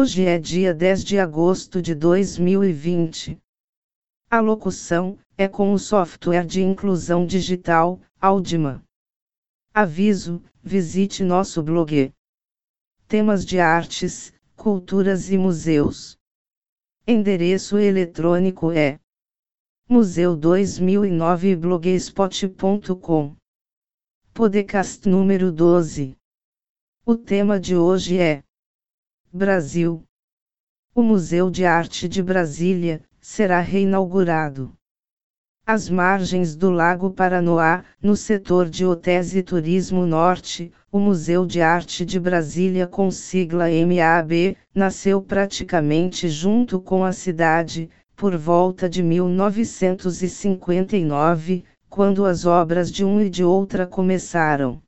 Hoje é dia 10 de agosto de 2020. A locução é com o software de inclusão digital, Aldima. Aviso: visite nosso blog. Temas de artes, culturas e museus. Endereço eletrônico é museu2009blogspot.com. Podcast número 12. O tema de hoje é Brasil. O Museu de Arte de Brasília será reinaugurado. Às margens do Lago Paranoá, no setor de hotéis e turismo norte, o Museu de Arte de Brasília com sigla MAB, nasceu praticamente junto com a cidade, por volta de 1959, quando as obras de um e de outra começaram.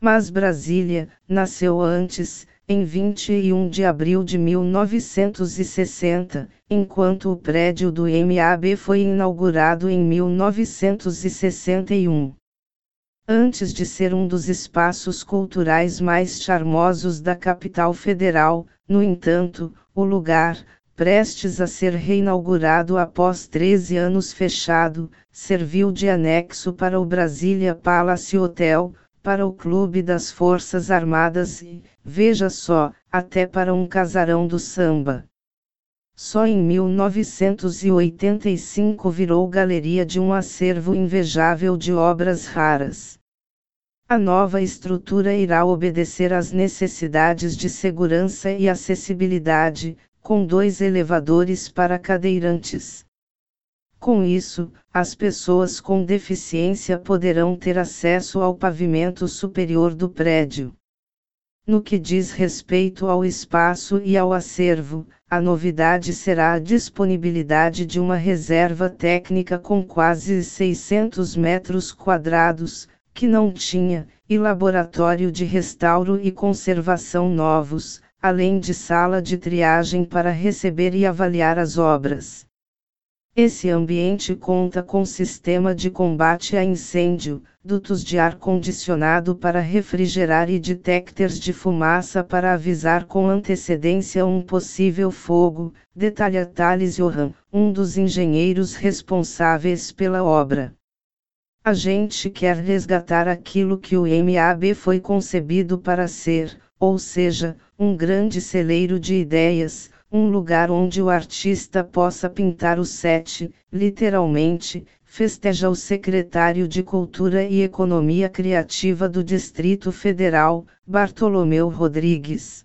Mas Brasília, nasceu antes, em 21 de abril de 1960, enquanto o prédio do MAB foi inaugurado em 1961. Antes de ser um dos espaços culturais mais charmosos da capital federal, no entanto, o lugar, prestes a ser reinaugurado após 13 anos fechado, serviu de anexo para o Brasília Palace Hotel, para o Clube das Forças Armadas e, veja só, até para um casarão do samba. Só em 1985 virou galeria de um acervo invejável de obras raras. A nova estrutura irá obedecer às necessidades de segurança e acessibilidade, com dois elevadores para cadeirantes. Com isso, as pessoas com deficiência poderão ter acesso ao pavimento superior do prédio. No que diz respeito ao espaço e ao acervo, a novidade será a disponibilidade de uma reserva técnica com quase 600 metros quadrados, que não tinha, e laboratório de restauro e conservação novos, além de sala de triagem para receber e avaliar as obras. Esse ambiente conta com sistema de combate a incêndio, dutos de ar-condicionado para refrigerar e detectores de fumaça para avisar com antecedência um possível fogo, detalha Thales Johan, um dos engenheiros responsáveis pela obra. A gente quer resgatar aquilo que o MAB foi concebido para ser, ou seja, um grande celeiro de ideias, um lugar onde o artista possa pintar o set, literalmente, festeja o secretário de Cultura e Economia Criativa do Distrito Federal, Bartolomeu Rodrigues.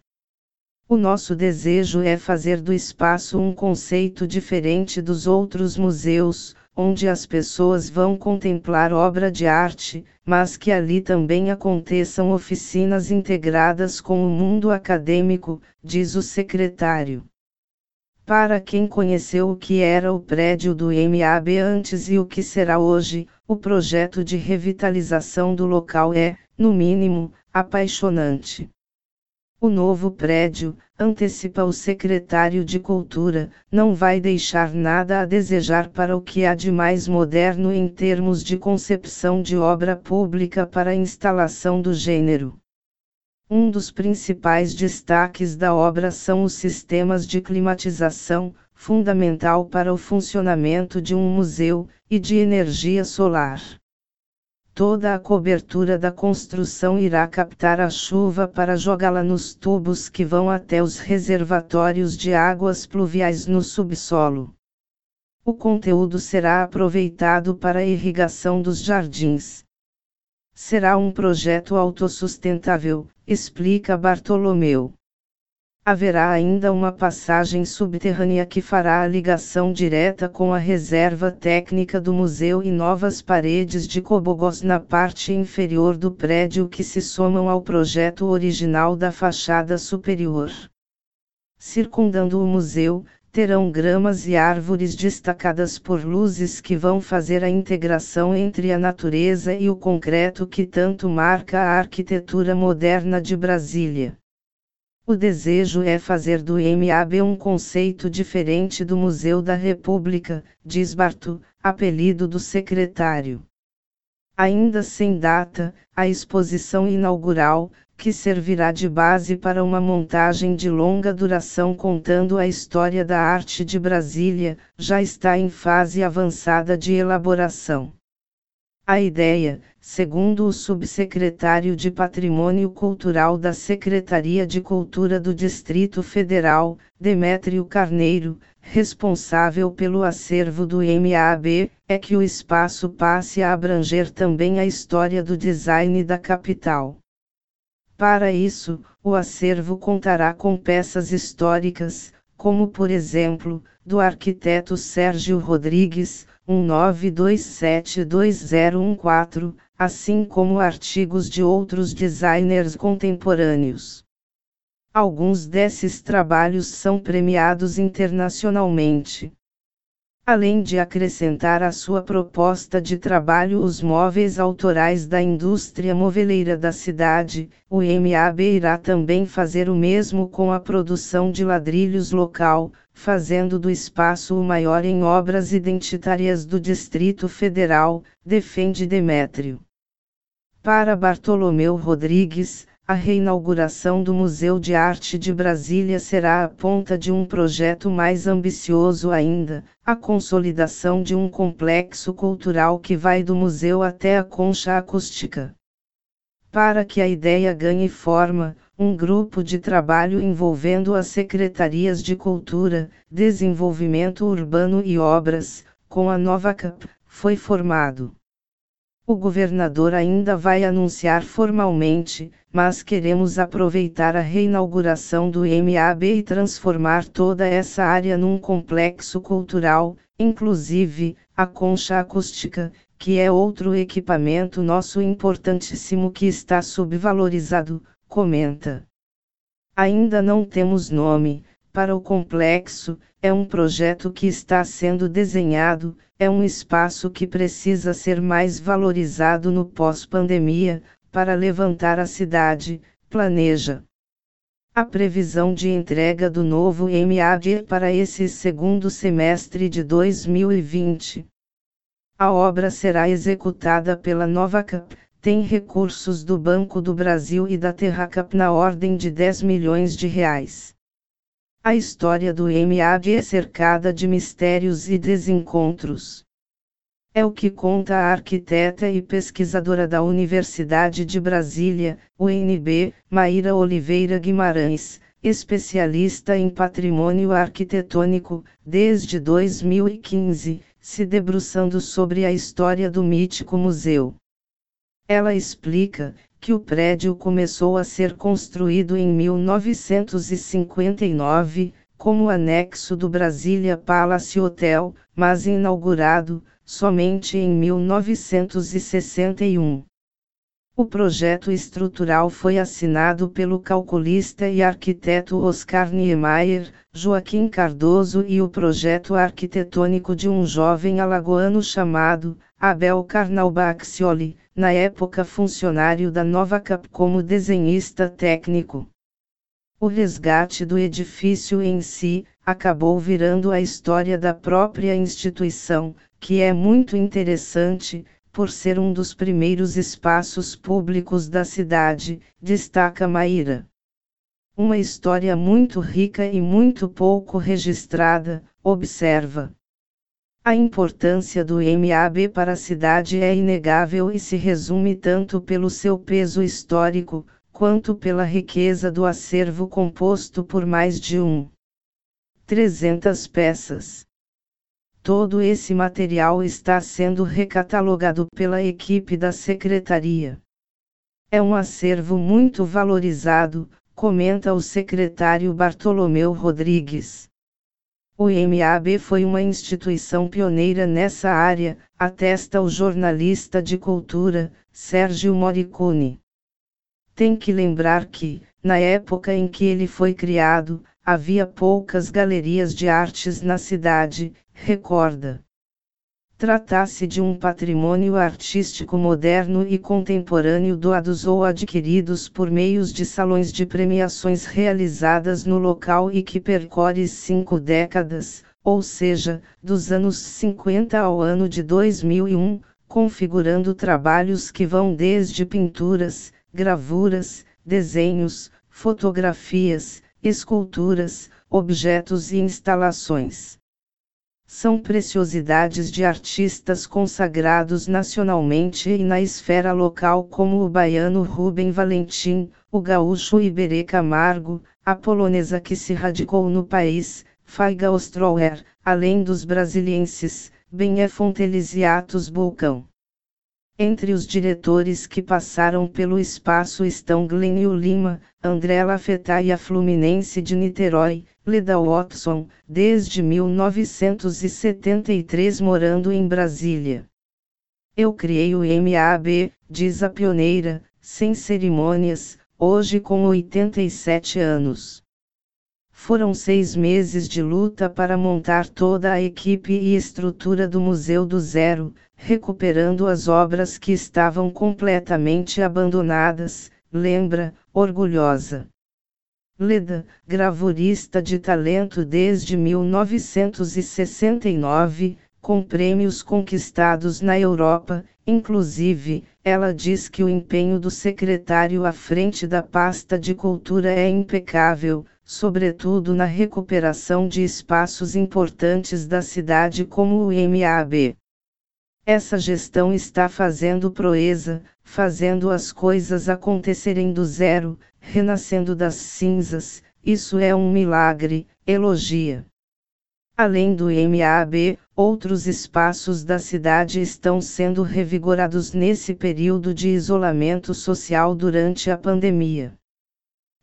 O nosso desejo é fazer do espaço um conceito diferente dos outros museus, onde as pessoas vão contemplar obra de arte, mas que ali também aconteçam oficinas integradas com o mundo acadêmico, diz o secretário. Para quem conheceu o que era o prédio do MAB antes e o que será hoje, o projeto de revitalização do local é, no mínimo, apaixonante. O novo prédio, antecipa o secretário de Cultura, não vai deixar nada a desejar para o que há de mais moderno em termos de concepção de obra pública para a instalação do gênero. Um dos principais destaques da obra são os sistemas de climatização, fundamental para o funcionamento de um museu, e de energia solar. Toda a cobertura da construção irá captar a chuva para jogá-la nos tubos que vão até os reservatórios de águas pluviais no subsolo. O conteúdo será aproveitado para a irrigação dos jardins. Será um projeto autossustentável, explica Bartolomeu. Haverá ainda uma passagem subterrânea que fará a ligação direta com a reserva técnica do museu e novas paredes de cobogós na parte inferior do prédio que se somam ao projeto original da fachada superior. Circundando o museu, terão gramas e árvores destacadas por luzes que vão fazer a integração entre a natureza e o concreto que tanto marca a arquitetura moderna de Brasília. O desejo é fazer do MAB um conceito diferente do Museu da República, diz Barto, apelido do secretário. Ainda sem data, a exposição inaugural, que servirá de base para uma montagem de longa duração contando a história da arte de Brasília, já está em fase avançada de elaboração. A ideia, segundo o subsecretário de Patrimônio Cultural da Secretaria de Cultura do Distrito Federal, Demétrio Carneiro, responsável pelo acervo do MAB, é que o espaço passe a abranger também a história do design da capital. Para isso, o acervo contará com peças históricas, como por exemplo, do arquiteto Sérgio Rodrigues, 19272014, assim como artigos de outros designers contemporâneos. Alguns desses trabalhos são premiados internacionalmente. Além de acrescentar à sua proposta de trabalho os móveis autorais da indústria moveleira da cidade, o MAB irá também fazer o mesmo com a produção de ladrilhos local, fazendo do espaço o maior em obras identitárias do Distrito Federal, defende Demétrio. Para Bartolomeu Rodrigues, a reinauguração do Museu de Arte de Brasília será a ponta de um projeto mais ambicioso ainda, a consolidação de um complexo cultural que vai do museu até a concha acústica. Para que a ideia ganhe forma, um grupo de trabalho envolvendo as secretarias de Cultura, Desenvolvimento Urbano e Obras, com a nova CAP, foi formado. O governador ainda vai anunciar formalmente, mas queremos aproveitar a reinauguração do MAB e transformar toda essa área num complexo cultural, inclusive, a concha acústica, que é outro equipamento nosso importantíssimo que está subvalorizado, comenta. Ainda não temos nome, para o complexo, é um projeto que está sendo desenhado, é um espaço que precisa ser mais valorizado no pós-pandemia, para levantar a cidade, planeja. A previsão de entrega do novo MAD para esse segundo semestre de 2020. A obra será executada pela Nova Cap, tem recursos do Banco do Brasil e da Terracap na ordem de 10 milhões de reais. A história do MAD é cercada de mistérios e desencontros. É o que conta a arquiteta e pesquisadora da Universidade de Brasília, UNB, Maíra Oliveira Guimarães, especialista em patrimônio arquitetônico, desde 2015, se debruçando sobre a história do mítico museu. Ela explica que o prédio começou a ser construído em 1959, como anexo do Brasília Palace Hotel, mas inaugurado somente em 1961. O projeto estrutural foi assinado pelo calculista e arquiteto Oscar Niemeyer, Joaquim Cardoso e o projeto arquitetônico de um jovem alagoano chamado Abel Carnalbaxioli, na época funcionário da Nova Cap como desenhista técnico. O resgate do edifício em si acabou virando a história da própria instituição, que é muito interessante, por ser um dos primeiros espaços públicos da cidade, destaca Maíra. Uma história muito rica e muito pouco registrada, observa. A importância do MAB para a cidade é inegável e se resume tanto pelo seu peso histórico, quanto pela riqueza do acervo composto por mais de um 300 peças. Todo esse material está sendo recatalogado pela equipe da secretaria. É um acervo muito valorizado, comenta o secretário Bartolomeu Rodrigues. O MAB foi uma instituição pioneira nessa área, atesta o jornalista de cultura, Sérgio Moricone. Tem que lembrar que, na época em que ele foi criado, havia poucas galerias de artes na cidade, recorda. Trata-se de um patrimônio artístico moderno e contemporâneo doados ou adquiridos por meios de salões de premiações realizadas no local e que percorre cinco décadas, ou seja, dos anos 50 ao ano de 2001, configurando trabalhos que vão desde pinturas, gravuras, desenhos, fotografias, esculturas, objetos e instalações. São preciosidades de artistas consagrados nacionalmente e na esfera local como o baiano Rubem Valentim, o gaúcho Iberê Camargo, a polonesa que se radicou no país, Faiga Ostrower, além dos brasilienses, e Atos Bulcão. Entre os diretores que passaram pelo espaço estão Glênio Lima, André Lafetá e a Fluminense de Niterói, Leda Watson, desde 1973 morando em Brasília. Eu criei o MAB, diz a pioneira, sem cerimônias, hoje com 87 anos. Foram seis meses de luta para montar toda a equipe e estrutura do Museu do Zero, recuperando as obras que estavam completamente abandonadas, lembra, orgulhosa. Leda, gravurista de talento desde 1969, com prêmios conquistados na Europa, inclusive, ela diz que o empenho do secretário à frente da pasta de cultura é impecável, sobretudo na recuperação de espaços importantes da cidade como o MAB. Essa gestão está fazendo proeza, fazendo as coisas acontecerem do zero, renascendo das cinzas, isso é um milagre, elogia. Além do MAB, outros espaços da cidade estão sendo revigorados nesse período de isolamento social durante a pandemia.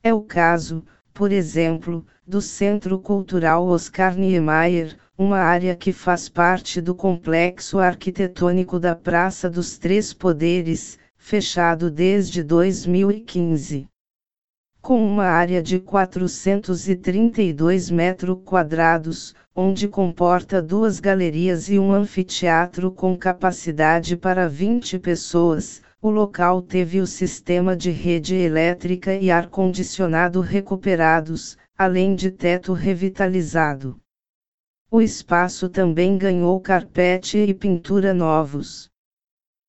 É o caso, por exemplo, do Centro Cultural Oscar Niemeyer, uma área que faz parte do complexo arquitetônico da Praça dos Três Poderes, fechado desde 2015. Com uma área de 432 metros quadrados, onde comporta duas galerias e um anfiteatro com capacidade para 20 pessoas, o local teve o sistema de rede elétrica e ar-condicionado recuperados, além de teto revitalizado. O espaço também ganhou carpete e pintura novos.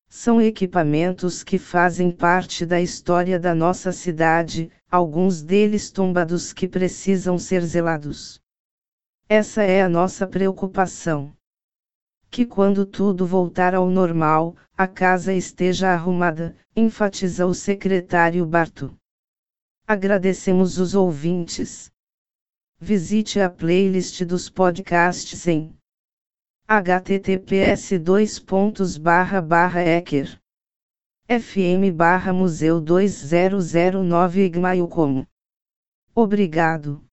São equipamentos que fazem parte da história da nossa cidade, alguns deles tombados que precisam ser zelados. Essa é a nossa preocupação que quando tudo voltar ao normal, a casa esteja arrumada, enfatiza o secretário Barto. Agradecemos os ouvintes. Visite a playlist dos podcasts em https ecker fm barra museu 2009 Igmail como. Obrigado.